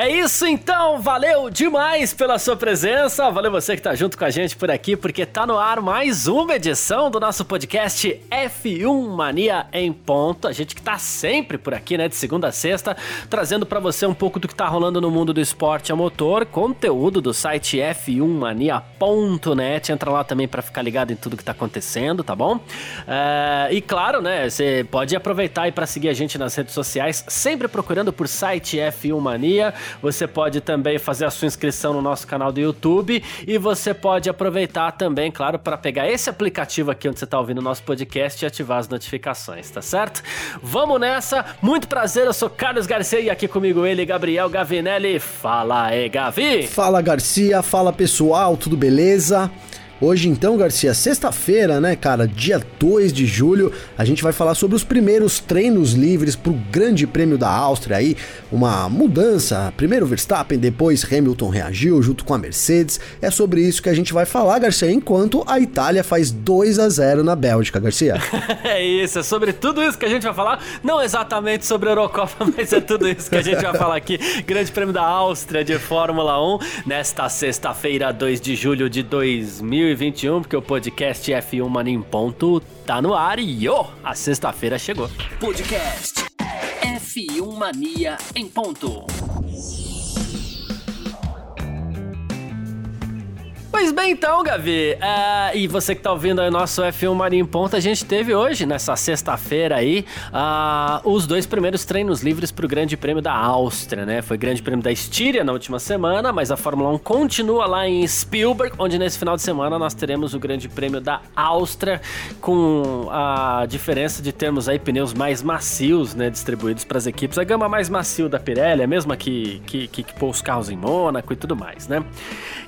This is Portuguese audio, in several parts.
É isso então, valeu demais pela sua presença, valeu você que tá junto com a gente por aqui, porque tá no ar mais uma edição do nosso podcast F1 Mania em ponto. A gente que tá sempre por aqui, né, de segunda a sexta, trazendo para você um pouco do que tá rolando no mundo do esporte a motor, conteúdo do site f1mania.net. Entra lá também para ficar ligado em tudo que tá acontecendo, tá bom? É, e claro, né, você pode aproveitar e para seguir a gente nas redes sociais, sempre procurando por site F1 Mania. Você pode também fazer a sua inscrição no nosso canal do YouTube e você pode aproveitar também, claro, para pegar esse aplicativo aqui onde você está ouvindo o nosso podcast e ativar as notificações, tá certo? Vamos nessa. Muito prazer, eu sou Carlos Garcia e aqui comigo ele, Gabriel Gavinelli. Fala aí, Gavi. Fala Garcia, fala pessoal, tudo beleza? Hoje então, Garcia, sexta-feira, né, cara, dia 2 de julho, a gente vai falar sobre os primeiros treinos livres pro Grande Prêmio da Áustria aí, uma mudança. Primeiro Verstappen, depois Hamilton reagiu junto com a Mercedes. É sobre isso que a gente vai falar, Garcia, enquanto a Itália faz 2 a 0 na Bélgica, Garcia. é isso, é sobre tudo isso que a gente vai falar, não exatamente sobre a Eurocopa, mas é tudo isso que a gente vai falar aqui. Grande Prêmio da Áustria de Fórmula 1 nesta sexta-feira, 2 de julho de 2000 2021, porque o podcast F1 Mania em Ponto tá no ar e oh, a sexta-feira chegou. Podcast F1 Mania em Ponto. Pois bem, então, Gavi, uh, e você que tá ouvindo o nosso F1 Marinho Ponta, a gente teve hoje, nessa sexta-feira aí, uh, os dois primeiros treinos livres pro Grande Prêmio da Áustria, né? Foi Grande Prêmio da Estíria na última semana, mas a Fórmula 1 continua lá em Spielberg, onde nesse final de semana nós teremos o Grande Prêmio da Áustria, com a diferença de termos aí pneus mais macios, né, distribuídos para as equipes. A gama mais macio da Pirelli, a mesma que, que, que, que pôs os carros em Mônaco e tudo mais, né?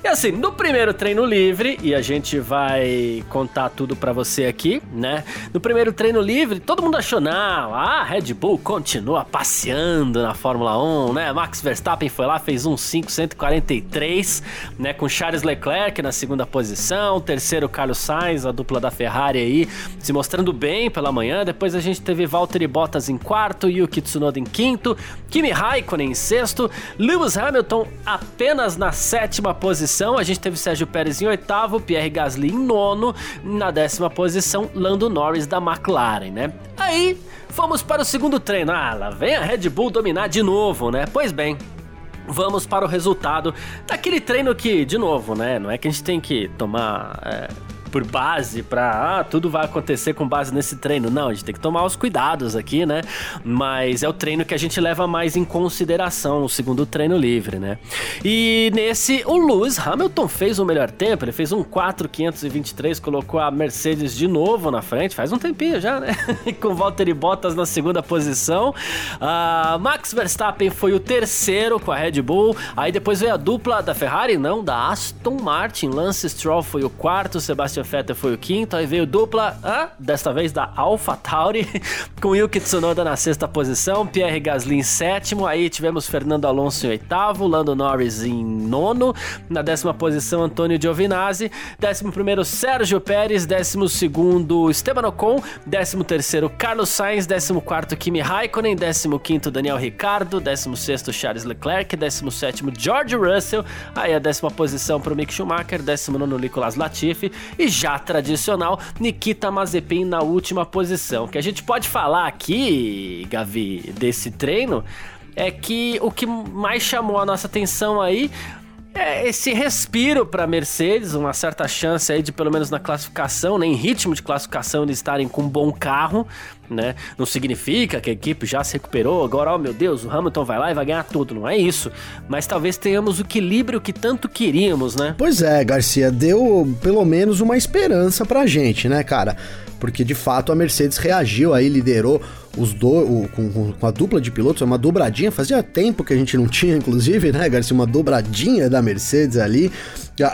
E assim, no primeiro treino livre e a gente vai contar tudo para você aqui, né? No primeiro treino livre, todo mundo achou, não, a Red Bull continua passeando na Fórmula 1, né? Max Verstappen foi lá, fez um 543, né? Com Charles Leclerc na segunda posição, terceiro Carlos Sainz, a dupla da Ferrari aí, se mostrando bem pela manhã. Depois a gente teve Valtteri Bottas em quarto, Yuki Tsunoda em quinto, Kimi Raikkonen em sexto, Lewis Hamilton apenas na sétima posição. A gente teve Sérgio Pérez em oitavo, Pierre Gasly em nono, na décima posição, Lando Norris da McLaren, né? Aí, fomos para o segundo treino. Ah, lá vem a Red Bull dominar de novo, né? Pois bem, vamos para o resultado daquele treino que, de novo, né? Não é que a gente tem que tomar é, por base para ah, tudo vai acontecer com base nesse treino. Não, a gente tem que tomar os cuidados aqui, né? Mas é o treino que a gente leva mais em consideração, o segundo treino livre, né? E nesse, o Lewis Hamilton fez o melhor tempo, ele fez um 4,523, colocou a Mercedes de novo na frente, faz um tempinho já, né? com Valtteri Bottas na segunda posição. Uh, Max Verstappen foi o terceiro com a Red Bull, aí depois veio a dupla da Ferrari, não, da Aston Martin, Lance Stroll foi o quarto, Sebastian Christian Vettel foi o quinto, aí veio dupla, ah, desta vez da Alpha Tauri, com Yuki Tsunoda na sexta posição, Pierre Gasly em sétimo, aí tivemos Fernando Alonso em oitavo, Lando Norris em nono, na décima posição Antônio Giovinazzi, décimo primeiro Sérgio Pérez, décimo segundo Esteban Ocon, décimo terceiro Carlos Sainz, décimo quarto Kimi Raikkonen, décimo quinto Daniel Ricciardo, décimo sexto Charles Leclerc, décimo sétimo George Russell, aí a décima posição para o Mick Schumacher, décimo nono Nicolas Latifi e já tradicional Nikita Mazepin na última posição. O que a gente pode falar aqui, Gavi, desse treino é que o que mais chamou a nossa atenção aí é esse respiro para Mercedes, uma certa chance aí de pelo menos na classificação, né, ritmo de classificação de estarem com um bom carro, né? Não significa que a equipe já se recuperou, agora, oh meu Deus, o Hamilton vai lá e vai ganhar tudo, não é isso. Mas talvez tenhamos o equilíbrio que tanto queríamos, né? Pois é, Garcia, deu pelo menos uma esperança pra gente, né, cara? Porque de fato a Mercedes reagiu aí, liderou os do, o, com, com, a dupla de pilotos, uma dobradinha, fazia tempo que a gente não tinha, inclusive, né, Garcia, uma dobradinha da Mercedes ali.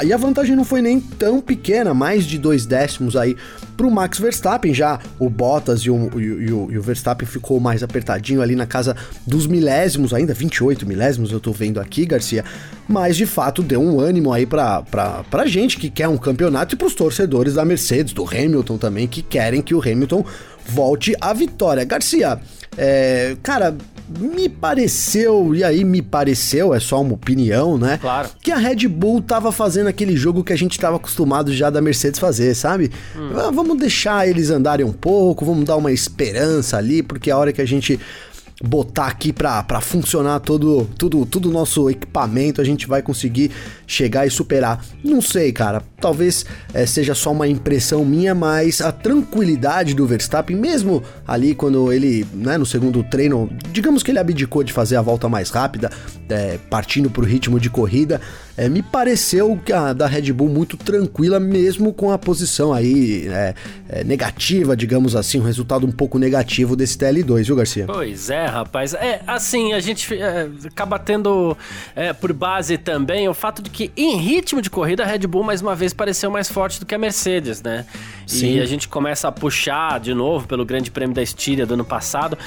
E a vantagem não foi nem tão pequena, mais de dois décimos aí pro Max Verstappen. Já o Bottas e o, e, o, e o, Verstappen ficou mais apertadinho ali na casa dos milésimos, ainda 28 milésimos eu tô vendo aqui, Garcia. Mas de fato deu um ânimo aí pra, pra, gente que quer um campeonato e pros torcedores da Mercedes, do Hamilton também, que querem que o Hamilton volte à vitória. Garcia, é, cara, me pareceu, e aí me pareceu, é só uma opinião, né? Claro. Que a Red Bull tava fazendo aquele jogo que a gente tava acostumado já da Mercedes fazer, sabe? Hum. Ah, vamos deixar eles andarem um pouco, vamos dar uma esperança ali, porque a hora que a gente botar aqui para funcionar todo tudo tudo nosso equipamento, a gente vai conseguir chegar e superar. Não sei, cara. Talvez é, seja só uma impressão minha, mas a tranquilidade do Verstappen, mesmo ali quando ele, né, no segundo treino, digamos que ele abdicou de fazer a volta mais rápida, é, partindo pro ritmo de corrida, é, me pareceu que a da Red Bull muito tranquila, mesmo com a posição aí é, é, negativa, digamos assim, um resultado um pouco negativo desse TL2, viu, Garcia? Pois é, rapaz. É, assim, a gente é, acaba tendo é, por base também o fato de que em ritmo de corrida a Red Bull mais uma vez pareceu mais forte do que a Mercedes, né? Sim. E a gente começa a puxar de novo pelo Grande Prêmio da Estíria do ano passado.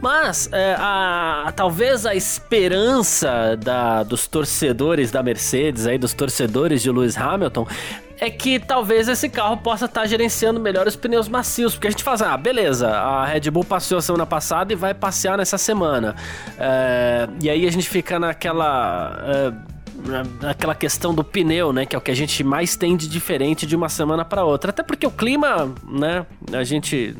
Mas é, a, a, talvez a esperança da, dos torcedores da Mercedes, aí, dos torcedores de Lewis Hamilton, é que talvez esse carro possa estar tá gerenciando melhor os pneus macios. Porque a gente faz, ah, beleza, a Red Bull passeou a semana passada e vai passear nessa semana. É, e aí a gente fica naquela. É, aquela questão do pneu, né? Que é o que a gente mais tem de diferente de uma semana para outra. Até porque o clima, né? A gente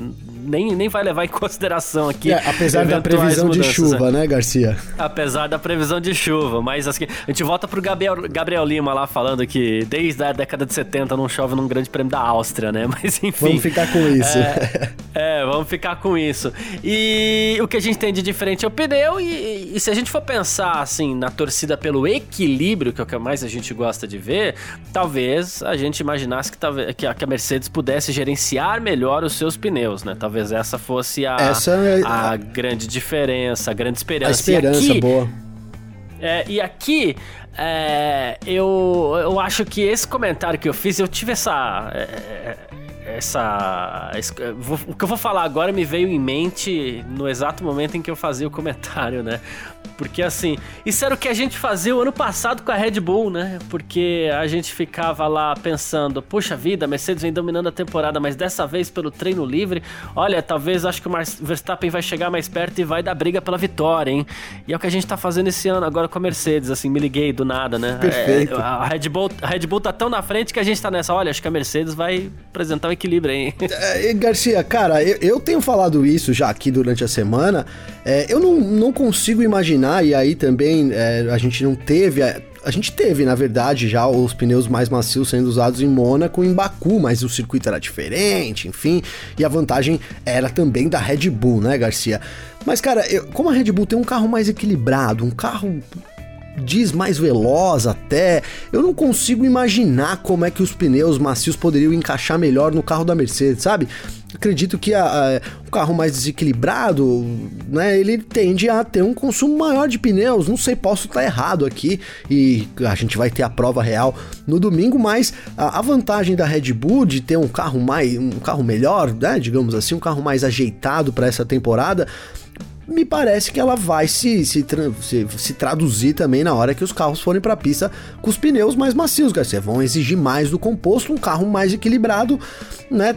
nem, nem vai levar em consideração aqui. É, apesar da previsão mudanças, de chuva, né? né, Garcia? Apesar da previsão de chuva, mas assim, a gente volta pro Gabriel, Gabriel Lima lá falando que desde a década de 70 não chove num grande prêmio da Áustria, né? Mas enfim. Vamos ficar com isso. É, é, vamos ficar com isso. E o que a gente tem de diferente é o pneu, e, e se a gente for pensar assim na torcida pelo equilíbrio, que é o que mais a gente gosta de ver, talvez a gente imaginasse que, que a Mercedes pudesse gerenciar melhor os seus pneus, né? Talvez Talvez essa fosse a, essa é a, a grande diferença, a grande esperança. A esperança, aqui, boa. É, e aqui, é, eu, eu acho que esse comentário que eu fiz, eu tive essa. É, essa. o que eu vou falar agora me veio em mente no exato momento em que eu fazia o comentário, né? Porque assim, isso era o que a gente fazia o ano passado com a Red Bull, né? Porque a gente ficava lá pensando, puxa vida, a Mercedes vem dominando a temporada, mas dessa vez pelo treino livre, olha, talvez acho que o Verstappen vai chegar mais perto e vai dar briga pela vitória, hein? E é o que a gente tá fazendo esse ano agora com a Mercedes, assim, me liguei do nada, né? Perfeito. É, a, Red Bull, a Red Bull tá tão na frente que a gente tá nessa, olha, acho que a Mercedes vai apresentar o um equilíbrio, hein? É, Garcia, cara, eu, eu, tenho falado isso já aqui durante a semana, é, eu não, não consigo imaginar e aí também é, a gente não teve. A, a gente teve, na verdade, já os pneus mais macios sendo usados em Mônaco e em Baku, mas o circuito era diferente, enfim, e a vantagem era também da Red Bull, né, Garcia? Mas, cara, eu, como a Red Bull tem um carro mais equilibrado, um carro diz mais veloz até. Eu não consigo imaginar como é que os pneus macios poderiam encaixar melhor no carro da Mercedes, sabe? Acredito que a, a, o carro mais desequilibrado, né, ele tende a ter um consumo maior de pneus. Não sei, posso estar errado aqui e a gente vai ter a prova real no domingo, mas a, a vantagem da Red Bull de ter um carro mais, um carro melhor, né, digamos assim, um carro mais ajeitado para essa temporada, me parece que ela vai se, se, se, se traduzir também na hora que os carros forem para a pista com os pneus mais macios, Garcia. Vão exigir mais do composto, um carro mais equilibrado, né?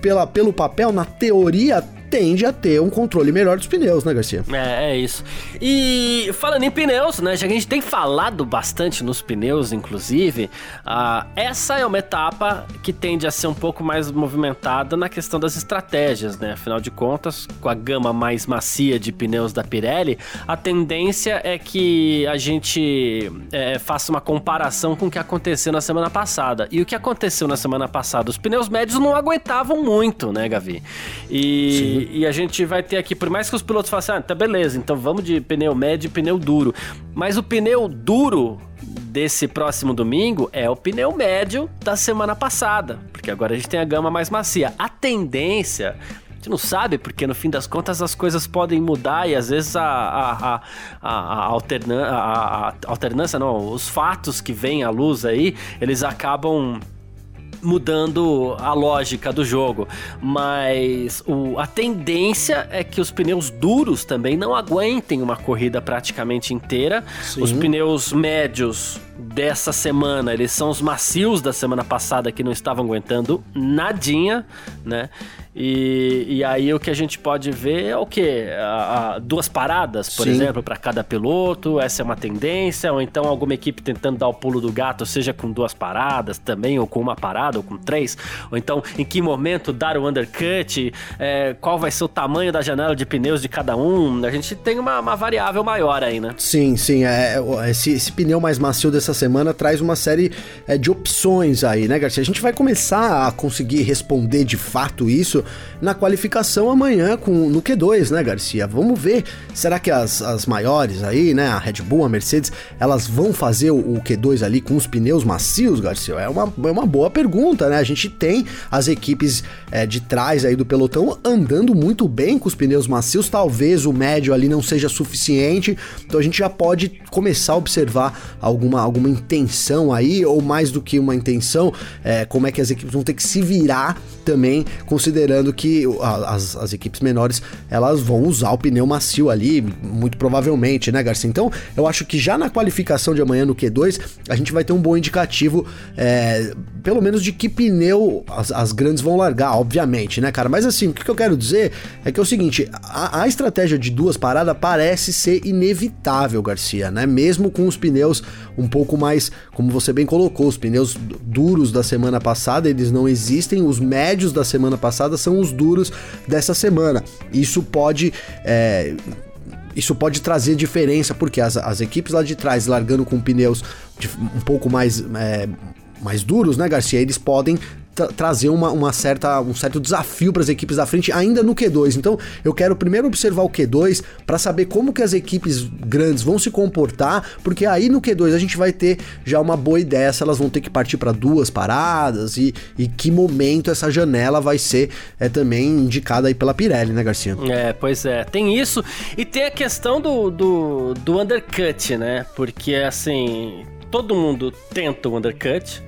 Pela, pelo papel, na teoria, tende a ter um controle melhor dos pneus, né, Garcia? É, é isso. E falando em pneus, né, já que a gente tem falado bastante nos pneus, inclusive, uh, essa é uma etapa que tende a ser um pouco mais movimentada na questão das estratégias, né? Afinal de contas, com a gama mais macia de pneus da Pirelli, a tendência é que a gente é, faça uma comparação com o que aconteceu na semana passada. E o que aconteceu na semana passada? Os pneus médios não aguentavam muito, né, Gavi? E Sim. E, a gente vai ter aqui, por mais que os pilotos façam, ah, tá beleza, então vamos de pneu médio e pneu duro. Mas o pneu duro desse próximo domingo é o pneu médio da semana passada, porque agora a gente tem a gama mais macia. A tendência gente não sabe, porque no fim das contas as coisas podem mudar e às vezes a, a, a, a, a, a alternância, não, os fatos que vêm à luz aí, eles acabam mudando a lógica do jogo. Mas o, a tendência é que os pneus duros também não aguentem uma corrida praticamente inteira. Sim. Os pneus médios dessa semana, eles são os macios da semana passada que não estavam aguentando nadinha, né? E, e aí o que a gente pode ver é o que? duas paradas, por Sim. exemplo, para cada piloto, essa é uma tendência, ou então alguma equipe tentando dar o pulo do gato, seja com duas paradas também, ou com uma parada, ou com três, ou então em que momento dar o undercut, é, qual vai ser o tamanho da janela de pneus de cada um, a gente tem uma, uma variável maior aí, né? Sim, sim, é, esse, esse pneu mais macio dessa semana traz uma série é, de opções aí, né, Garcia? A gente vai começar a conseguir responder de fato isso na qualificação amanhã com, no Q2, né, Garcia? Vamos ver. Será que as, as maiores aí, né, a Red Bull, a Mercedes, elas vão fazer o, o Q2 ali com os pneus macios, Garcia? É uma, é uma boa pergunta, né? A gente tem as equipes é, de trás aí do pelotão andando muito bem com os pneus macios. Talvez o médio ali não seja suficiente, então a gente já pode começar a observar alguma, alguma intenção aí, ou mais do que uma intenção, é, como é que as equipes vão ter que se virar também, considerando que as, as equipes menores elas vão usar o pneu macio ali, muito provavelmente, né, Garcia? Então, eu acho que já na qualificação de amanhã no Q2, a gente vai ter um bom indicativo, é, pelo menos de que pneu as, as, grandes vão largar, obviamente, né, cara? Mas assim, o que eu quero dizer é que é o seguinte: a, a estratégia de duas paradas parece ser inevitável, Garcia, né? Mesmo com os pneus um pouco mais, como você bem colocou, os pneus duros da semana passada, eles não existem, os médios da semana passada são os duros dessa semana. Isso pode. É, isso pode trazer diferença, porque as, as equipes lá de trás, largando com pneus de, um pouco mais, é, mais duros, né, Garcia? Eles podem trazer uma, uma, certa, um certo desafio para as equipes da frente ainda no Q2. Então, eu quero primeiro observar o Q2 para saber como que as equipes grandes vão se comportar, porque aí no Q2 a gente vai ter já uma boa ideia se elas vão ter que partir para duas paradas e, e que momento essa janela vai ser é, também indicada aí pela Pirelli, né, Garcia? É, pois é. Tem isso e tem a questão do, do, do undercut, né? Porque assim, todo mundo tenta o undercut,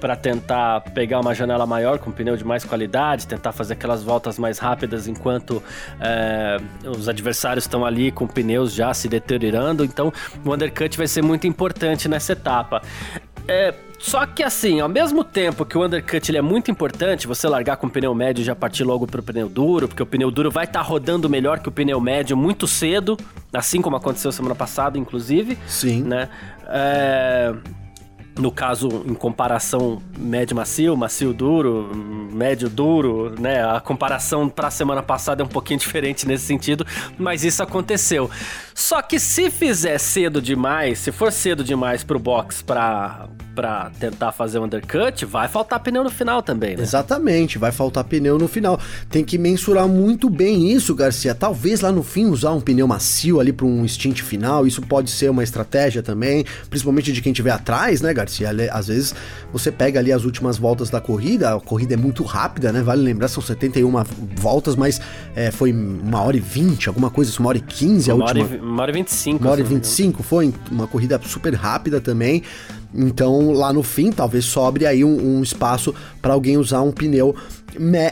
para tentar pegar uma janela maior com pneu de mais qualidade, tentar fazer aquelas voltas mais rápidas enquanto é, os adversários estão ali com pneus já se deteriorando. Então, o undercut vai ser muito importante nessa etapa. É, só que assim, ao mesmo tempo que o undercut ele é muito importante, você largar com o pneu médio e já partir logo pro pneu duro, porque o pneu duro vai estar tá rodando melhor que o pneu médio muito cedo, assim como aconteceu semana passada, inclusive. Sim. Né? É no caso, em comparação médio macio, macio duro, médio duro, né? A comparação para a semana passada é um pouquinho diferente nesse sentido, mas isso aconteceu. Só que se fizer cedo demais, se for cedo demais pro box para para tentar fazer o undercut, vai faltar pneu no final também, né? Exatamente, vai faltar pneu no final. Tem que mensurar muito bem isso, Garcia. Talvez lá no fim usar um pneu macio ali para um stint final, isso pode ser uma estratégia também, principalmente de quem estiver atrás, né, Garcia? Às vezes você pega ali as últimas voltas da corrida, a corrida é muito rápida, né? Vale lembrar, são 71 voltas, mas é, foi uma hora e 20, alguma coisa, uma hora e 15 uma a última. Hora e, uma hora e 25. Uma hora e 25, foi uma corrida super rápida também. Então, lá no fim, talvez sobre aí um, um espaço para alguém usar um pneu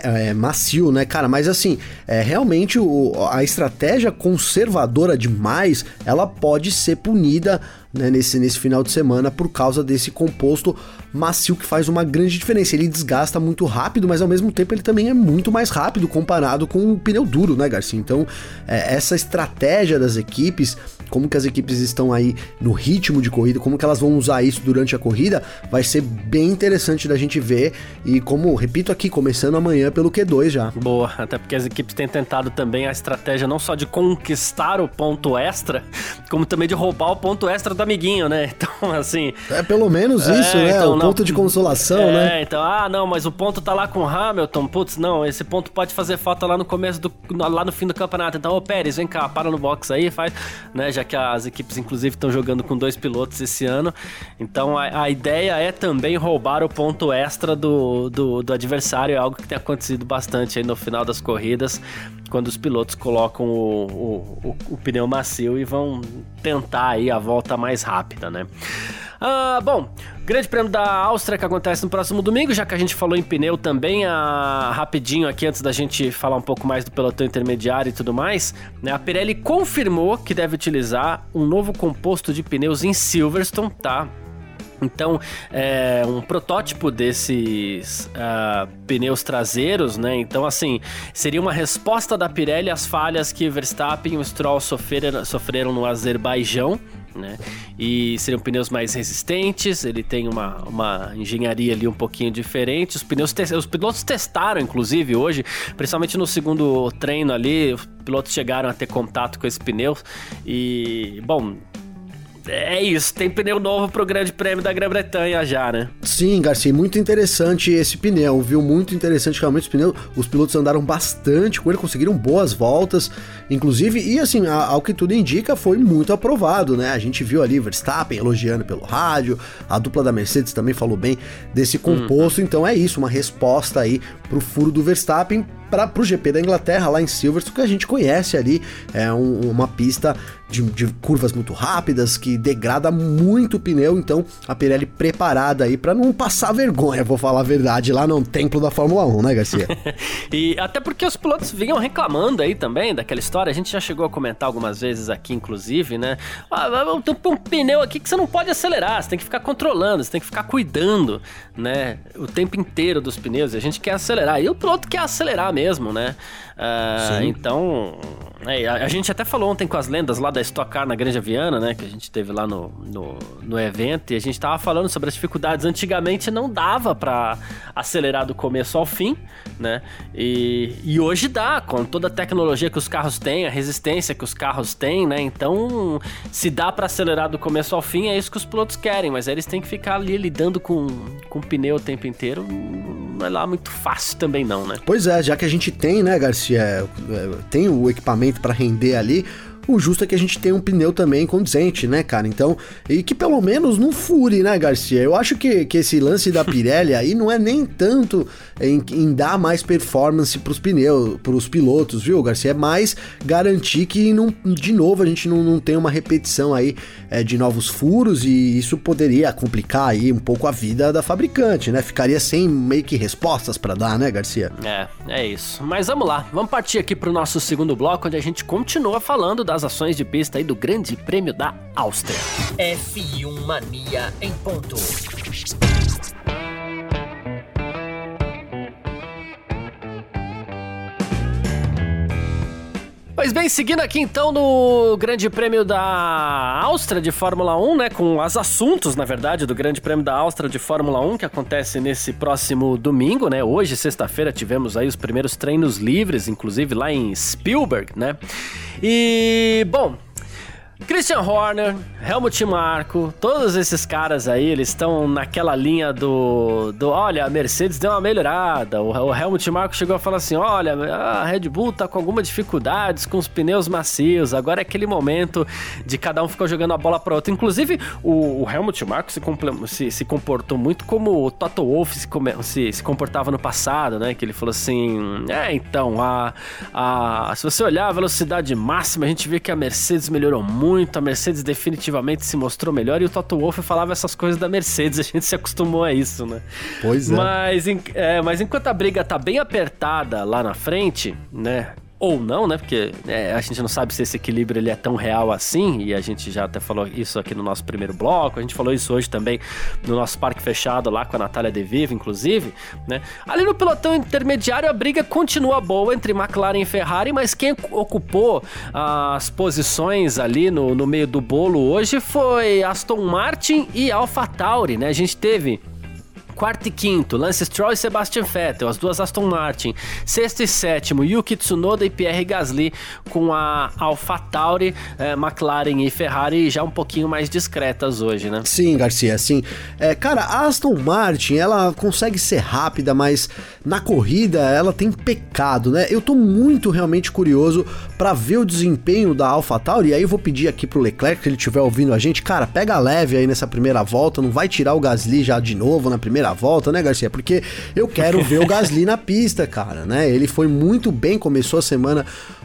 é, macio, né, cara? Mas assim, é, realmente o, a estratégia conservadora demais, ela pode ser punida né, nesse, nesse final de semana por causa desse composto macio que faz uma grande diferença. Ele desgasta muito rápido, mas ao mesmo tempo ele também é muito mais rápido comparado com o pneu duro, né, Garcia? Então, é, essa estratégia das equipes, como que as equipes estão aí no ritmo de corrida, como que elas vão usar isso durante a corrida, vai ser bem interessante da gente ver. E como, repito aqui, começando amanhã pelo Q2 já. Boa, até porque as equipes têm tentado também a estratégia não só de conquistar o ponto extra, como também de roubar o ponto extra da amiguinho, né? Então, assim. É pelo menos isso, é, né? Então, o não, ponto de consolação, é, né? É, então, ah, não, mas o ponto tá lá com o Hamilton. Putz, não, esse ponto pode fazer falta lá no começo do. lá no fim do campeonato. Então, ô Pérez, vem cá, para no box aí, faz. Né? Já que as equipes, inclusive, estão jogando com dois pilotos esse ano. Então, a, a, ideia é também roubar o ponto extra do, do, do adversário. É algo que tem acontecido bastante aí no final das corridas quando os pilotos colocam o, o, o, o, pneu macio e vão tentar aí a volta mais rápida, né? Ah, bom, Grande Prêmio da Áustria que acontece no próximo domingo, já que a gente falou em pneu também, ah, rapidinho aqui antes da gente falar um pouco mais do pelotão intermediário e tudo mais, né? A Pirelli confirmou que deve utilizar um novo composto de pneus em Silverstone, tá? Então, é um protótipo desses uh, pneus traseiros, né? Então, assim, seria uma resposta da Pirelli às falhas que Verstappen e Stroll sofreram, sofreram no Azerbaijão, né? E seriam pneus mais resistentes, ele tem uma, uma engenharia ali um pouquinho diferente. Os pneus os pilotos testaram, inclusive, hoje, principalmente no segundo treino ali, os pilotos chegaram a ter contato com esse pneu e, bom, é isso, tem pneu novo pro Grande Prêmio da Grã-Bretanha já, né? Sim, Garcia, muito interessante esse pneu, viu? Muito interessante realmente os pneus. Os pilotos andaram bastante com ele, conseguiram boas voltas, inclusive, e assim, ao que tudo indica, foi muito aprovado, né? A gente viu ali Verstappen elogiando pelo rádio, a dupla da Mercedes também falou bem desse composto, hum. então é isso, uma resposta aí pro furo do Verstappen para o GP da Inglaterra, lá em Silverstone, que a gente conhece ali, é um, uma pista de, de, curvas muito rápidas, que degrada muito o pneu, então a Pirelli preparada aí para não passar vergonha, vou falar a verdade, lá no templo da Fórmula 1, né, Garcia? e até porque os pilotos vinham reclamando aí também daquela história, a gente já chegou a comentar algumas vezes aqui, inclusive, né? Ah, tem um pneu aqui que você não pode acelerar, você tem que ficar controlando, você tem que ficar cuidando, né? O tempo inteiro dos pneus, a gente quer acelerar, e o piloto quer acelerar mesmo mesmo, né? Uh, então, é, a, a, gente até falou ontem com as lendas lá da Stock Car na Granja Viana, né? Que a gente teve lá no, no, no evento e a gente tava falando sobre as dificuldades. Antigamente não dava para acelerar do começo ao fim, né? E, e hoje dá, com toda a tecnologia que os carros têm, a resistência que os carros têm, né? Então, se dá para acelerar do começo ao fim, é isso que os pilotos querem, mas aí eles têm que ficar ali lidando com, com pneu o tempo inteiro. Não é lá muito fácil também, não, né? Pois é, já que a gente tem, né, Garcia, é, tem o equipamento para render ali, o justo é que a gente tenha um pneu também condizente, né, cara? Então, e que pelo menos não fure, né, Garcia? Eu acho que, que esse lance da Pirelli aí não é nem tanto em, em dar mais performance pros pneus, pros pilotos, viu, Garcia? É mais garantir que, não, de novo, a gente não, não tem uma repetição aí é, de novos furos e isso poderia complicar aí um pouco a vida da fabricante, né? Ficaria sem meio que respostas para dar, né, Garcia? É, é isso. Mas vamos lá, vamos partir aqui pro nosso segundo bloco, onde a gente continua falando da das ações de pista aí do Grande Prêmio da Áustria. F1 Mania em ponto. Pois bem, seguindo aqui então no Grande Prêmio da Áustria de Fórmula 1, né, com os assuntos, na verdade, do Grande Prêmio da Áustria de Fórmula 1 que acontece nesse próximo domingo, né? Hoje, sexta-feira, tivemos aí os primeiros treinos livres, inclusive lá em Spielberg, né? E, bom, Christian Horner, Helmut Marko, todos esses caras aí, eles estão naquela linha do, do. Olha, a Mercedes deu uma melhorada. O, o Helmut Marko chegou a falar assim: olha, a Red Bull tá com algumas dificuldades com os pneus macios. Agora é aquele momento de cada um ficar jogando a bola para outro. Inclusive, o, o Helmut Marko se, se, se, comportou muito como o Toto Wolff se, se, se, comportava no passado, né? Que ele falou assim: é, então, a, a, se você olhar a velocidade máxima, a gente vê que a Mercedes melhorou muito muito, a Mercedes definitivamente se mostrou melhor e o Toto Wolff falava essas coisas da Mercedes, a gente se acostumou a isso, né? Pois é. Mas, é, mas enquanto a briga tá bem apertada lá na frente, né? Ou não, né? Porque é, a gente não sabe se esse equilíbrio ele é tão real assim, e a gente já até falou isso aqui no nosso primeiro bloco, a gente falou isso hoje também no nosso parque fechado lá com a Natália De Vivo, inclusive, né? Ali no pelotão intermediário a briga continua boa entre McLaren e Ferrari, mas quem ocupou as posições ali no, no meio do bolo hoje foi Aston Martin e AlphaTauri, né? A gente teve Quarto e quinto, Lance Stroll e Sebastian Vettel, as duas Aston Martin. Sexto e sétimo, Yuki Tsunoda e Pierre Gasly, com a AlphaTauri, eh, McLaren e Ferrari já um pouquinho mais discretas hoje, né? Sim, Garcia, sim. É, cara, a Aston Martin, ela consegue ser rápida, mas na corrida ela tem pecado, né? Eu tô muito realmente curioso para ver o desempenho da AlphaTauri, e aí eu vou pedir aqui pro Leclerc, se ele estiver ouvindo a gente, cara, pega leve aí nessa primeira volta, não vai tirar o Gasly já de novo na primeira volta, né, Garcia? Porque eu quero ver o Gasly na pista, cara, né? Ele foi muito bem, começou a semana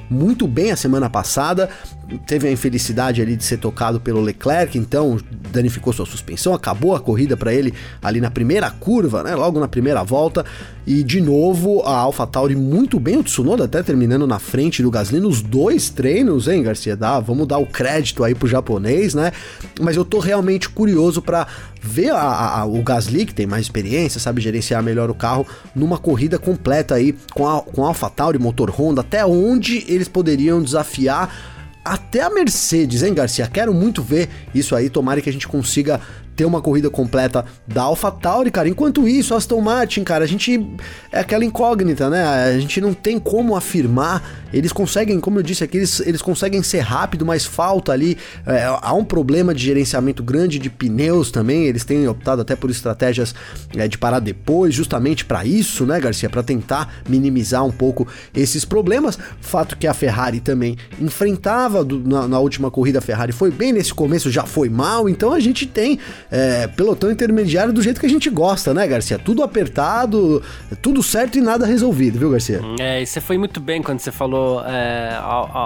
muito bem a semana passada, teve a infelicidade ali de ser tocado pelo Leclerc, então danificou sua suspensão, acabou a corrida para ele ali na primeira curva, né, logo na primeira volta, e de novo a AlphaTauri muito bem, o Tsunoda até terminando na frente do Gasly nos dois treinos, hein, Garcia? Dá, vamos dar o crédito aí pro japonês, né? Mas eu tô realmente curioso para ver a, a, o Gasly, que tem mais experiência, sabe gerenciar melhor o carro, numa corrida completa aí com a, com a AlphaTauri, motor Honda, até onde eles poderiam desafiar até a Mercedes, hein, Garcia? Quero muito ver isso aí, tomara que a gente consiga ter uma corrida completa da AlphaTauri, cara. Enquanto isso, Aston Martin, cara, a gente é aquela incógnita, né? A gente não tem como afirmar. Eles conseguem, como eu disse aqui, eles, eles conseguem ser rápido, mas falta ali. É, há um problema de gerenciamento grande de pneus também. Eles têm optado até por estratégias é, de parar depois, justamente para isso, né, Garcia? Para tentar minimizar um pouco esses problemas. Fato que a Ferrari também enfrentava do, na, na última corrida. A Ferrari foi bem nesse começo, já foi mal. Então a gente tem é, pelotão intermediário do jeito que a gente gosta, né, Garcia? Tudo apertado, tudo certo e nada resolvido, viu, Garcia? É, e você foi muito bem quando você falou é,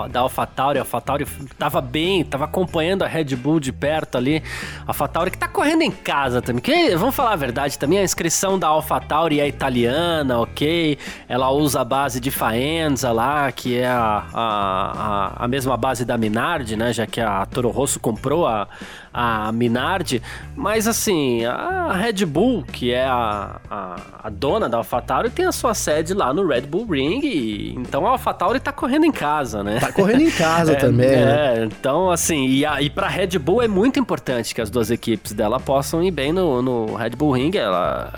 da AlphaTauri. A AlphaTauri tava bem, tava acompanhando a Red Bull de perto ali. A AlphaTauri que tá correndo em casa também. Que, vamos falar a verdade também, a inscrição da AlphaTauri é italiana, ok? Ela usa a base de Faenza lá, que é a, a, a, mesma base da Minardi, né? Já que a Toro Rosso comprou a, a Minardi, mas assim, a Red Bull, que é a, a, a dona da AlphaTauri, tem a sua sede lá no Red Bull Ring, e, então a AlphaTauri tá correndo em casa, né? Tá correndo em casa é, também, é, né? então assim, e, a, e pra Red Bull é muito importante que as duas equipes dela possam ir bem no, no Red Bull Ring, ela,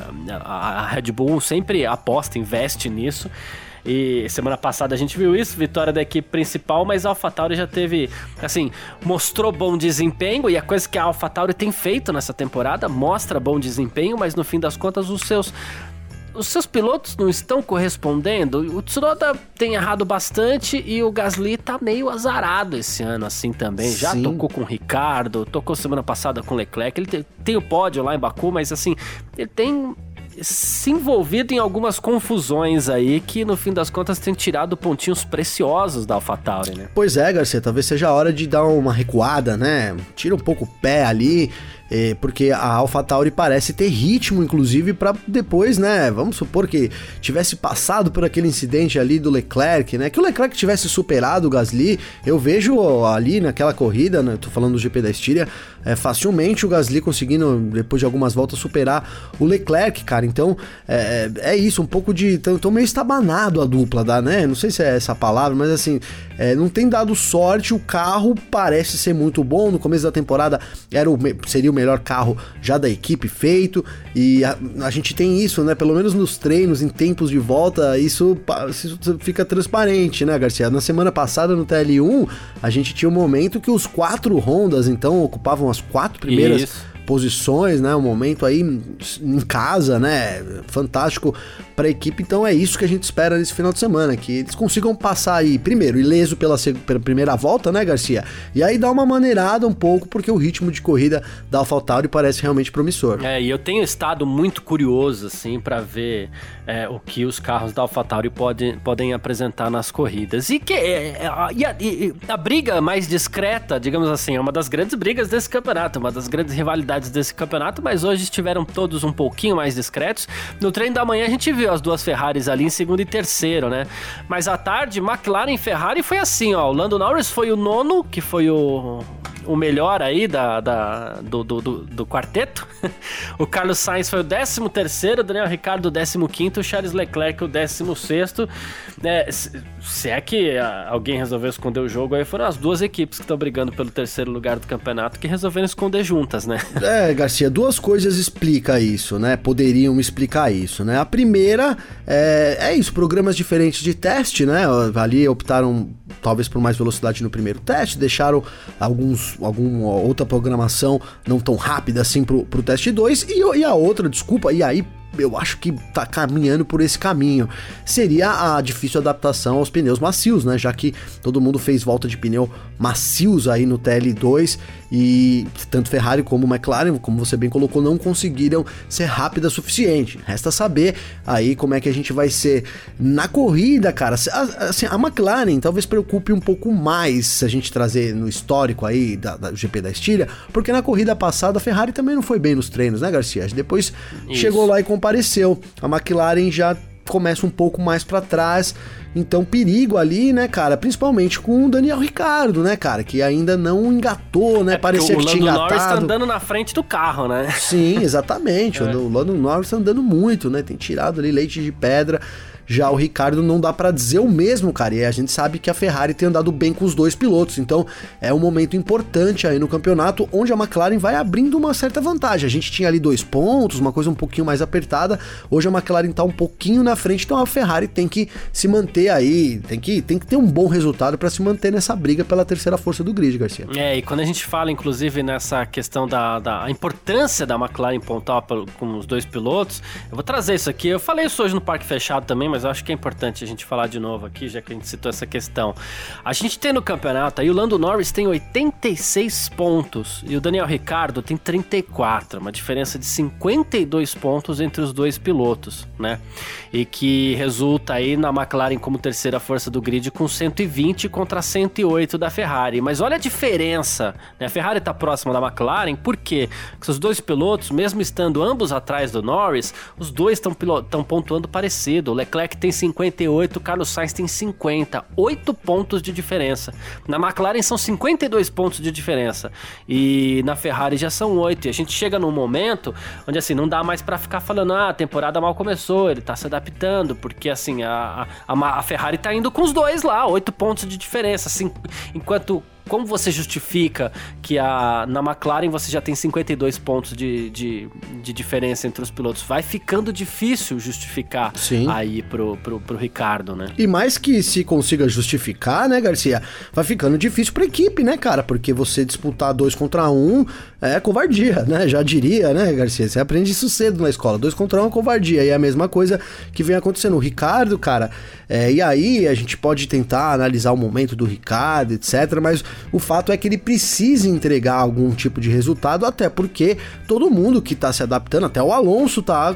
a, a Red Bull sempre aposta, investe nisso, e semana passada a gente viu isso, vitória da equipe principal, mas a AlphaTauri já teve, assim, mostrou bom desempenho e a coisa que a AlphaTauri tem feito nessa temporada mostra bom desempenho, mas no fim das contas os seus os seus pilotos não estão correspondendo. O Tsunoda tem errado bastante e o Gasly tá meio azarado esse ano, assim também. Já Sim. tocou com o Ricardo, tocou semana passada com o Leclerc. Ele tem, tem, o pódio lá em Baku, mas assim, ele tem se envolvido em algumas confusões aí que no fim das contas tem tirado pontinhos preciosos da AlphaTauri, né? Pois é, Garcia, talvez seja a hora de dar uma recuada, né? Tira um pouco o pé ali, é, porque a AlphaTauri parece ter ritmo, inclusive, para depois, né? Vamos supor que tivesse passado por aquele incidente ali do Leclerc, né? Que o Leclerc tivesse superado o Gasly. Eu vejo ali naquela corrida, né? Tô falando do GP da Estíria, é, facilmente o Gasly conseguindo, depois de algumas voltas, superar o Leclerc, cara. Então, é, é isso, um pouco de. Tão, tão meio estabanado a dupla, dá, né? Não sei se é essa palavra, mas assim, é, não tem dado sorte. O carro parece ser muito bom. No começo da temporada era o, seria o melhor carro já da equipe feito. E a, a, gente tem isso, né? Pelo menos nos treinos, em tempos de volta, isso, isso fica transparente, né, Garcia? Na semana passada no TL1, a gente tinha um momento que os quatro Hondas, então, ocupavam as quatro primeiras. Isso posições, né? Um momento aí em casa, né? Fantástico para a equipe. Então é isso que a gente espera nesse final de semana, que eles consigam passar aí primeiro ileso pela, pela primeira volta, né, Garcia? E aí dar uma maneirada um pouco, porque o ritmo de corrida da AlphaTauri parece realmente promissor. É, e eu tenho estado muito curioso assim para ver é, o que os carros da AlphaTauri podem, podem apresentar nas corridas. E que é, é, a, e a briga mais discreta, digamos assim, é uma das grandes brigas desse campeonato, uma das grandes rivalidades desse campeonato, mas hoje estiveram todos um pouquinho mais discretos. No treino da manhã a gente viu as duas Ferraris ali em segundo e terceiro, né? Mas à tarde, McLaren e Ferrari foi assim, ó. O Lando Norris foi o nono, que foi o o melhor aí da, da do, do, do, do, quarteto. o Carlos Sainz foi o 13 terceiro, Daniel Ricardo o 15 o Charles Leclerc o 16 é, se é que alguém resolveu esconder o jogo, aí foram as duas equipes que estão brigando pelo terceiro lugar do campeonato que resolveram esconder juntas, né? É, Garcia, duas coisas explica isso, né? Poderiam explicar isso, né? A primeira é, é isso, programas diferentes de teste, né? Ali optaram talvez por mais velocidade no primeiro teste, deixaram alguns, alguma outra programação não tão rápida assim pro, pro teste 2 e, e a outra, desculpa, e aí eu acho que tá caminhando por esse caminho. Seria a difícil adaptação aos pneus macios, né? Já que todo mundo fez volta de pneu macios aí no TL2 e tanto Ferrari como McLaren, como você bem colocou, não conseguiram ser rápida o suficiente. Resta saber aí como é que a gente vai ser na corrida, cara. Assim, a McLaren talvez preocupe um pouco mais se a gente trazer no histórico aí da, da GP da Estíria, porque na corrida passada a Ferrari também não foi bem nos treinos, né, Garcia? Depois Isso. chegou lá e compareceu. A McLaren já começa um pouco mais para trás. Então, perigo ali, né, cara? Principalmente com o Daniel Ricardo, né, cara? Que ainda não engatou, né? É Parecia que tinha engatado. O Lando Norris tá andando na frente do carro, né? Sim, exatamente. é. O Lando Norris tá andando muito, né? Tem tirado ali leite de pedra. Já o Ricardo não dá para dizer o mesmo, cara. E a gente sabe que a Ferrari tem andado bem com os dois pilotos. Então é um momento importante aí no campeonato onde a McLaren vai abrindo uma certa vantagem. A gente tinha ali dois pontos, uma coisa um pouquinho mais apertada. Hoje a McLaren tá um pouquinho na frente, então a Ferrari tem que se manter aí, tem que, tem que ter um bom resultado para se manter nessa briga pela terceira força do grid, Garcia. É, e quando a gente fala, inclusive, nessa questão da, da importância da McLaren pontuar com os dois pilotos, eu vou trazer isso aqui. Eu falei isso hoje no Parque Fechado também, mas eu acho que é importante a gente falar de novo aqui, já que a gente citou essa questão. A gente tem no campeonato aí o Lando Norris tem 86 pontos e o Daniel Ricardo tem 34, uma diferença de 52 pontos entre os dois pilotos, né? E que resulta aí na McLaren como terceira força do grid com 120 contra 108 da Ferrari. Mas olha a diferença, né? A Ferrari está próxima da McLaren, por quê? Porque os dois pilotos, mesmo estando ambos atrás do Norris, os dois estão pontuando parecido. O Leclerc tem 58, Carlos Sainz tem 50, 8 pontos de diferença. Na McLaren são 52 pontos de diferença e na Ferrari já são 8. E a gente chega num momento onde assim não dá mais para ficar falando, ah, a temporada mal começou, ele tá se adaptando, porque assim a, a, a Ferrari tá indo com os dois lá, 8 pontos de diferença, assim, enquanto como você justifica que a, na McLaren você já tem 52 pontos de, de, de diferença entre os pilotos? Vai ficando difícil justificar Sim. aí pro, pro, pro Ricardo, né? E mais que se consiga justificar, né, Garcia? Vai ficando difícil pra equipe, né, cara? Porque você disputar dois contra um é covardia, né? Já diria, né, Garcia? Você aprende isso cedo na escola. Dois contra um é covardia. E é a mesma coisa que vem acontecendo. O Ricardo, cara, é, e aí a gente pode tentar analisar o momento do Ricardo, etc. Mas o fato é que ele precisa entregar algum tipo de resultado, até porque todo mundo que tá se adaptando, até o Alonso tá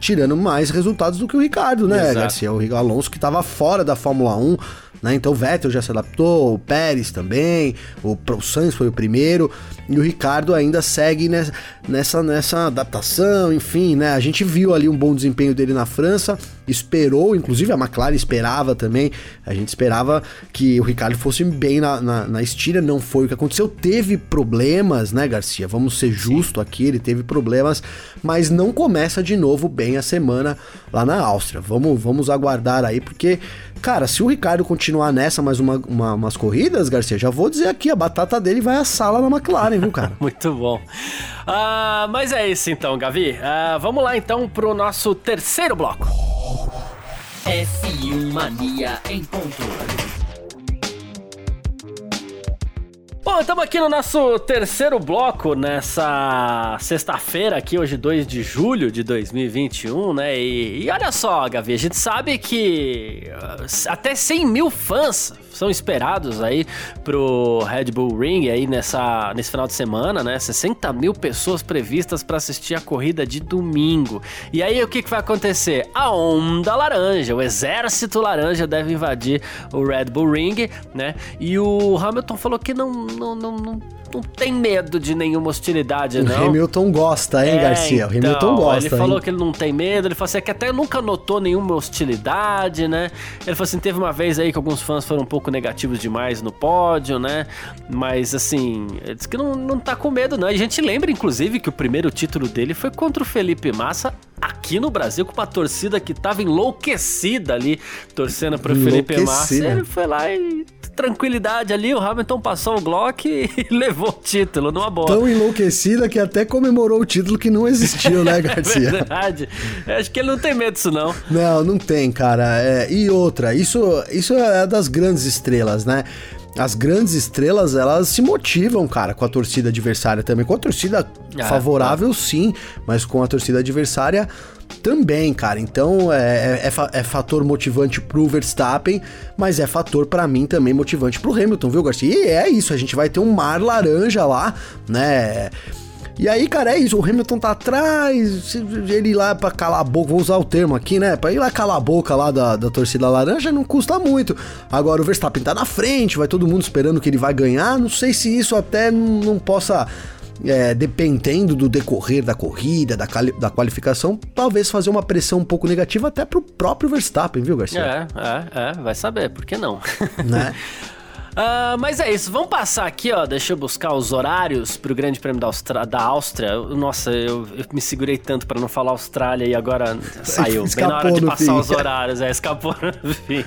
tirando mais resultados do que o Ricardo, né, Exato. Garcia? O Alonso que tava fora da Fórmula 1 né? Então o Vettel já se adaptou, o Pérez também, o, o Sainz foi o primeiro, e o Ricardo ainda segue nessa, nessa, nessa adaptação, enfim, né? A gente viu ali um bom desempenho dele na França, esperou, inclusive a McLaren esperava também, a gente esperava que o Ricardo fosse bem na, na, na estilha, não foi o que aconteceu, teve problemas, né, Garcia? Vamos ser justo aqui, ele teve problemas, mas não começa de novo bem a semana lá na Áustria. Vamos, vamos aguardar aí, porque Cara, se o Ricardo continuar nessa mais uma, uma, umas corridas, Garcia, já vou dizer aqui, a batata dele vai assar lá na McLaren, viu, cara? Muito bom. Uh, mas é isso então, Gavi. Uh, vamos lá então pro nosso terceiro bloco. F1 Mania em ponto. Bom, estamos aqui no nosso terceiro bloco nessa sexta-feira aqui, hoje 2 de julho de 2021, né? E, e olha só, Gavi, a gente sabe que uh, até 100 mil fãs são esperados aí pro Red Bull Ring aí nessa, nesse final de semana, né? 60 mil pessoas previstas para assistir a corrida de domingo. E aí o que, que vai acontecer? A onda laranja, o exército laranja deve invadir o Red Bull Ring, né? E o Hamilton falou que não, não, não, não não tem medo de nenhuma hostilidade, não. O Hamilton gosta, hein, é, Garcia? O Hamilton então, gosta. Ele falou hein? que ele não tem medo, ele falou assim, é que até nunca notou nenhuma hostilidade, né? Ele falou assim, teve uma vez aí que alguns fãs foram um pouco negativos demais no pódio, né? Mas assim, ele disse que não, não tá com medo, não. A gente lembra, inclusive, que o primeiro título dele foi contra o Felipe Massa aqui no Brasil, com uma torcida que tava enlouquecida ali, torcendo pro Felipe Massa. Ele foi lá e tranquilidade ali, o Hamilton passou o Glock e levou o título numa boa. Tão enlouquecida que até comemorou o título que não existiu, né, Garcia? é verdade. Acho que ele não tem medo disso, não. Não, não tem, cara. É, e outra, isso, isso é das grandes estrelas, né? As grandes estrelas, elas se motivam, cara, com a torcida adversária também. Com a torcida ah, favorável, sim, mas com a torcida adversária também, cara. Então é, é, é, fator motivante pro Verstappen, mas é fator para mim também motivante pro Hamilton, viu, Garcia? E é isso, a gente vai ter um mar laranja lá, né? E aí, cara, é isso. O Hamilton tá atrás, ele ir lá pra calar a boca, vou usar o termo aqui, né? Pra ir lá calar a boca lá da, da torcida laranja não custa muito. Agora o Verstappen tá na frente, vai todo mundo esperando que ele vai ganhar. Não sei se isso até não possa é, dependendo do decorrer da corrida, da, da qualificação, talvez fazer uma pressão um pouco negativa até pro próprio Verstappen, viu, Garcia? É, é, é, vai saber, por que não? Né? Uh, mas é isso, vamos passar aqui, ó. Deixa eu buscar os horários pro Grande Prêmio da, Austra da Áustria. Nossa, eu, eu, me segurei tanto para não falar Austrália e agora saiu. Bem na hora de passar fim. os horários, é, escapou no fim.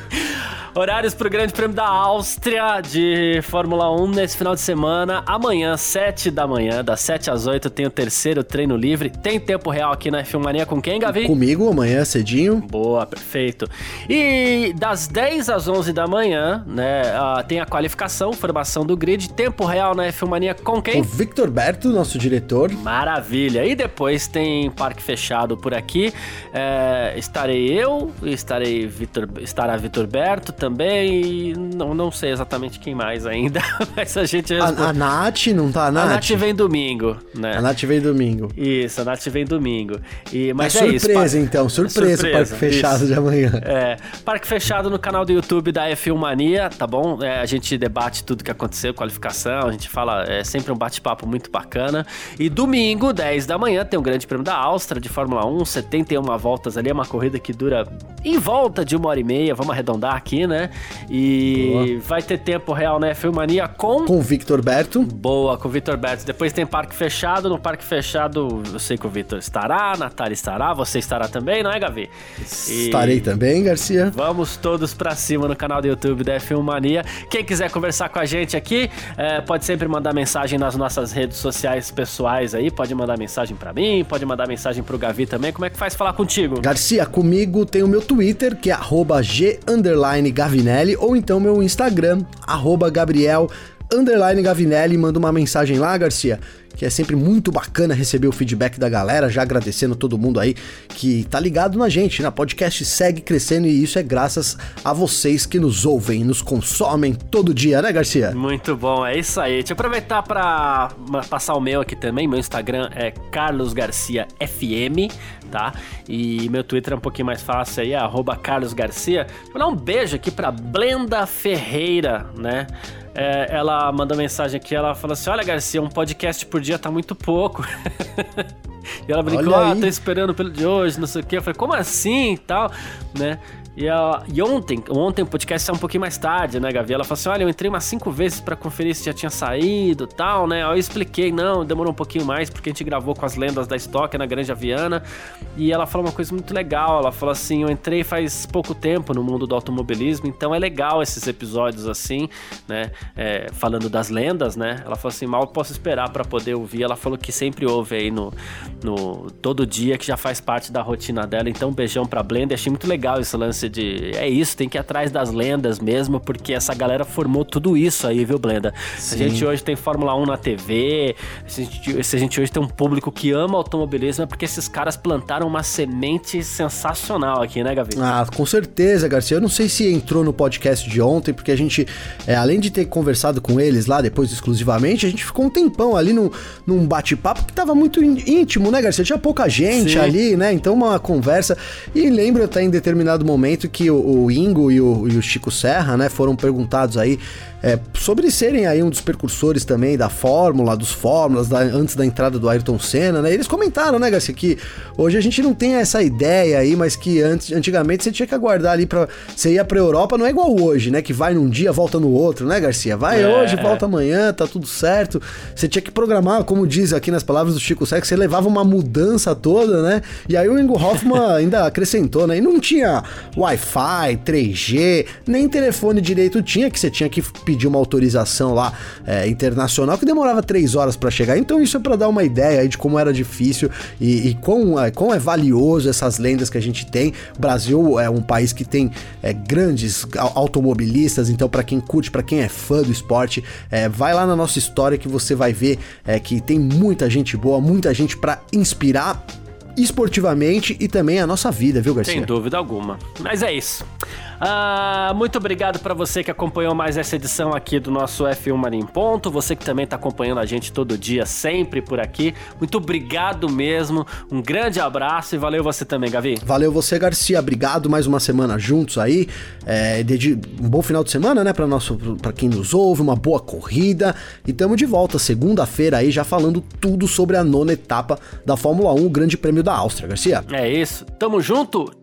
Horários pro Grande Prêmio da Áustria de Fórmula 1 nesse final de semana. Amanhã, 7 da manhã, das 7 às 8, tem o terceiro treino livre. Tem tempo real aqui na Filmania com quem, Gavi? Comigo, amanhã cedinho. Boa, perfeito. E das 10 às 11 da manhã, né, uh, tem a qualificação, formação do grid. Tempo real na Filmania com quem? O Victor Berto, nosso diretor. Maravilha. E depois tem parque fechado por aqui. É, estarei eu, estarei Victor, estará Vitor Berto também. Não, não sei exatamente quem mais ainda, mas a gente. A, a Nath não tá, a Nath? A Nath vem domingo, né? A Nath vem domingo. Isso, a Nath vem domingo. E, mas é, é surpresa, isso, então, surpresa, surpresa parque fechado isso. de amanhã. É, parque fechado no canal do YouTube da F1 Mania, tá bom? É, a gente debate tudo que aconteceu, qualificação, a gente fala, é sempre um bate-papo muito bacana. E domingo, 10 da manhã, tem o Grande Prêmio da Áustria de Fórmula 1, 71 voltas ali, é uma corrida que dura em volta de uma hora e meia, vamos arredondar aqui, né? E Boa. vai ter tempo real, né? Filmania com. Com o Victor Berto. Boa, com o Victor Berto. Depois tem parque fechado. No parque fechado, eu sei que o Victor estará, a Natália estará, você estará também, não é, Gavi? E... Estarei também, Garcia. Vamos todos pra cima no canal do YouTube da F1 Mania. Quem quiser conversar com a gente aqui, é, pode sempre mandar mensagem nas nossas redes sociais pessoais aí. Pode mandar mensagem para mim, pode mandar mensagem pro Gavi também. Como é que faz falar contigo? Garcia, comigo tem o meu Twitter, que é g Gavinelli, ou então meu Instagram, arroba Gabriel Gavinelli, manda uma mensagem lá, Garcia, que é sempre muito bacana receber o feedback da galera, já agradecendo todo mundo aí que tá ligado na gente, na podcast segue crescendo e isso é graças a vocês que nos ouvem, nos consomem todo dia, né, Garcia? Muito bom, é isso aí. Deixa eu aproveitar para passar o meu aqui também, meu Instagram é Carlos Garcia FM, tá? E meu Twitter é um pouquinho mais fácil aí, é Carlos. Vou dar um beijo aqui pra Blenda Ferreira, né? É, ela mandou mensagem aqui, ela falou assim: Olha, Garcia, um podcast por dia tá muito pouco. e ela brincou, ah, tô esperando pelo de hoje, não sei o quê. Eu falei, como assim e tal, né? E, e ontem, ontem o podcast saiu um pouquinho mais tarde, né, Gavi? Ela falou assim: olha, eu entrei umas cinco vezes para conferir se já tinha saído tal, né? Aí eu expliquei, não, demorou um pouquinho mais, porque a gente gravou com as lendas da Stock na Grande Aviana. E ela falou uma coisa muito legal. Ela falou assim: eu entrei faz pouco tempo no mundo do automobilismo, então é legal esses episódios assim, né? É, falando das lendas, né? Ela falou assim: mal posso esperar para poder ouvir. Ela falou que sempre ouve aí no, no todo dia, que já faz parte da rotina dela. Então, um beijão pra Blender. Achei muito legal esse lance lance de. É isso, tem que ir atrás das lendas mesmo, porque essa galera formou tudo isso aí, viu, Blenda? Sim. A gente hoje tem Fórmula 1 na TV, se a, gente, a gente hoje tem um público que ama automobilismo, é porque esses caras plantaram uma semente sensacional aqui, né, Gavi? Ah, com certeza, Garcia. Eu não sei se entrou no podcast de ontem, porque a gente, é, além de ter conversado com eles lá depois exclusivamente, a gente ficou um tempão ali num, num bate-papo que tava muito íntimo, né, Garcia? Tinha pouca gente Sim. ali, né? Então uma conversa. E lembro até em determinado momento momento que o, o Ingo e o, e o, Chico Serra, né, foram perguntados aí é, sobre serem aí um dos percursores também da Fórmula, dos Fórmulas, da, antes da entrada do Ayrton Senna, né? Eles comentaram, né, Garcia, que hoje a gente não tem essa ideia aí, mas que antes, antigamente você tinha que aguardar ali para Você ia pra Europa, não é igual hoje, né? Que vai num dia, volta no outro, né, Garcia? Vai é. hoje, volta amanhã, tá tudo certo. Você tinha que programar, como diz aqui nas palavras do Chico que você levava uma mudança toda, né? E aí o Ingo Hoffman ainda acrescentou, né? E não tinha Wi-Fi, 3G, nem telefone direito tinha, que você tinha que pedir pedir uma autorização lá é, internacional que demorava três horas para chegar. Então isso é para dar uma ideia aí de como era difícil e, e quão, é, quão é valioso essas lendas que a gente tem. O Brasil é um país que tem é, grandes automobilistas, então para quem curte, para quem é fã do esporte, é, vai lá na nossa história que você vai ver é, que tem muita gente boa, muita gente para inspirar esportivamente e também a nossa vida, viu, Garcia? Sem dúvida alguma. Mas é isso. Ah, muito obrigado para você que acompanhou mais essa edição aqui do nosso F1 Mania em Ponto. Você que também está acompanhando a gente todo dia, sempre por aqui. Muito obrigado mesmo. Um grande abraço e valeu você também, Gavi. Valeu você, Garcia. Obrigado mais uma semana juntos aí. É, um bom final de semana, né, para nosso, para quem nos ouve, uma boa corrida. E estamos de volta segunda-feira aí já falando tudo sobre a nona etapa da Fórmula 1, o Grande Prêmio da Áustria, Garcia. É isso. Tamo junto.